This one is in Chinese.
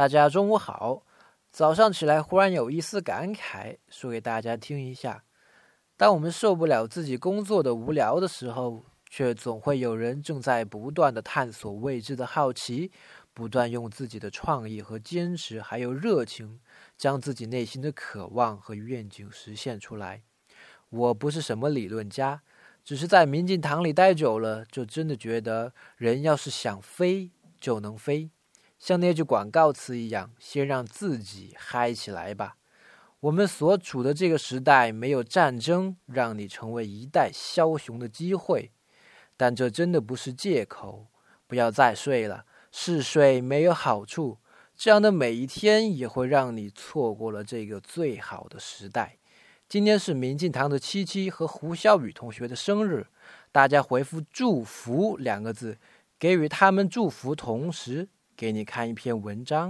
大家中午好。早上起来忽然有一丝感慨，说给大家听一下。当我们受不了自己工作的无聊的时候，却总会有人正在不断的探索未知的好奇，不断用自己的创意和坚持，还有热情，将自己内心的渴望和愿景实现出来。我不是什么理论家，只是在民进堂里待久了，就真的觉得人要是想飞就能飞。像那句广告词一样，先让自己嗨起来吧。我们所处的这个时代，没有战争让你成为一代枭雄的机会，但这真的不是借口。不要再睡了，嗜睡没有好处。这样的每一天也会让你错过了这个最好的时代。今天是明镜堂的七七和胡小雨同学的生日，大家回复“祝福”两个字，给予他们祝福，同时。给你看一篇文章。